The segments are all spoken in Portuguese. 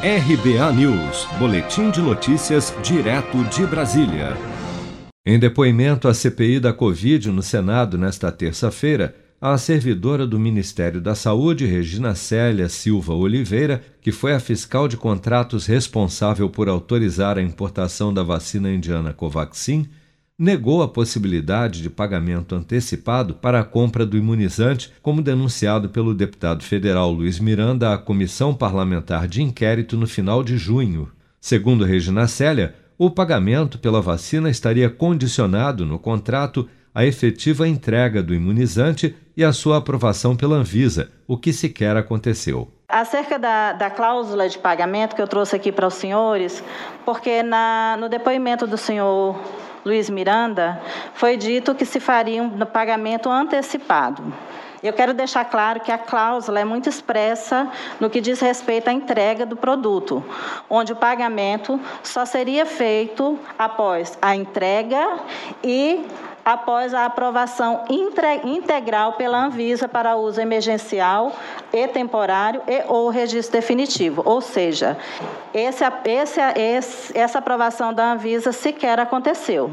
RBA News, Boletim de Notícias, direto de Brasília. Em depoimento à CPI da Covid no Senado nesta terça-feira, a servidora do Ministério da Saúde, Regina Célia Silva Oliveira, que foi a fiscal de contratos responsável por autorizar a importação da vacina indiana Covaxin, negou a possibilidade de pagamento antecipado para a compra do imunizante, como denunciado pelo deputado federal Luiz Miranda à Comissão Parlamentar de Inquérito no final de junho. Segundo Regina Célia, o pagamento pela vacina estaria condicionado no contrato à efetiva entrega do imunizante e à sua aprovação pela Anvisa, o que sequer aconteceu. Acerca da, da, cláusula de pagamento que eu trouxe aqui para os senhores, porque na, no depoimento do senhor Luiz Miranda, foi dito que se faria um pagamento antecipado. Eu quero deixar claro que a cláusula é muito expressa no que diz respeito à entrega do produto, onde o pagamento só seria feito após a entrega e após a aprovação integral pela Anvisa para uso emergencial e temporário e ou registro definitivo. Ou seja, esse, esse, esse, essa aprovação da Anvisa sequer aconteceu.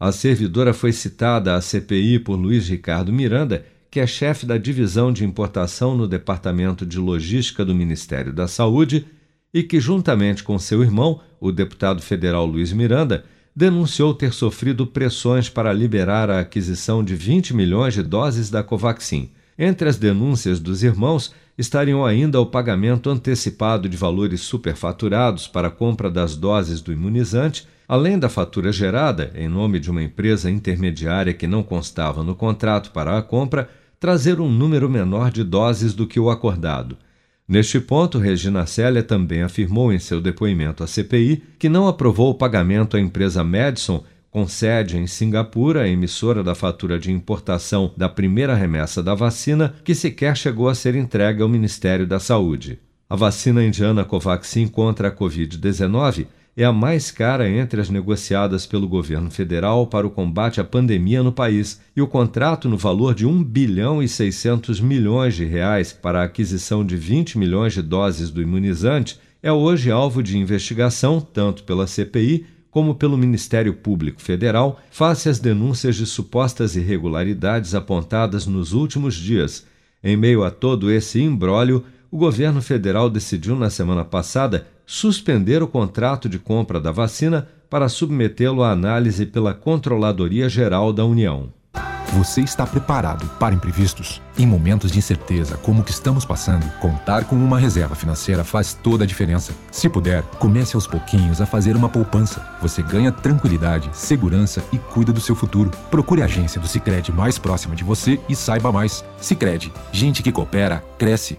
A servidora foi citada à CPI por Luiz Ricardo Miranda, que é chefe da divisão de importação no Departamento de Logística do Ministério da Saúde e que, juntamente com seu irmão, o deputado federal Luiz Miranda, denunciou ter sofrido pressões para liberar a aquisição de 20 milhões de doses da Covaxin. Entre as denúncias dos irmãos estariam ainda o pagamento antecipado de valores superfaturados para a compra das doses do imunizante, além da fatura gerada, em nome de uma empresa intermediária que não constava no contrato para a compra, trazer um número menor de doses do que o acordado. Neste ponto, Regina Célia também afirmou em seu depoimento à CPI que não aprovou o pagamento à empresa Madison, com sede em Singapura, emissora da fatura de importação da primeira remessa da vacina, que sequer chegou a ser entregue ao Ministério da Saúde. A vacina indiana Covaxin contra a Covid-19 é a mais cara entre as negociadas pelo governo federal para o combate à pandemia no país, e o contrato no valor de 1 bilhão e 600 milhões de reais para a aquisição de 20 milhões de doses do imunizante é hoje alvo de investigação tanto pela CPI como pelo Ministério Público Federal, face às denúncias de supostas irregularidades apontadas nos últimos dias. Em meio a todo esse imbróglio, o governo federal decidiu na semana passada suspender o contrato de compra da vacina para submetê-lo à análise pela Controladoria Geral da União. Você está preparado para imprevistos? Em momentos de incerteza como o que estamos passando, contar com uma reserva financeira faz toda a diferença. Se puder, comece aos pouquinhos a fazer uma poupança. Você ganha tranquilidade, segurança e cuida do seu futuro. Procure a agência do Sicredi mais próxima de você e saiba mais. Sicredi, gente que coopera cresce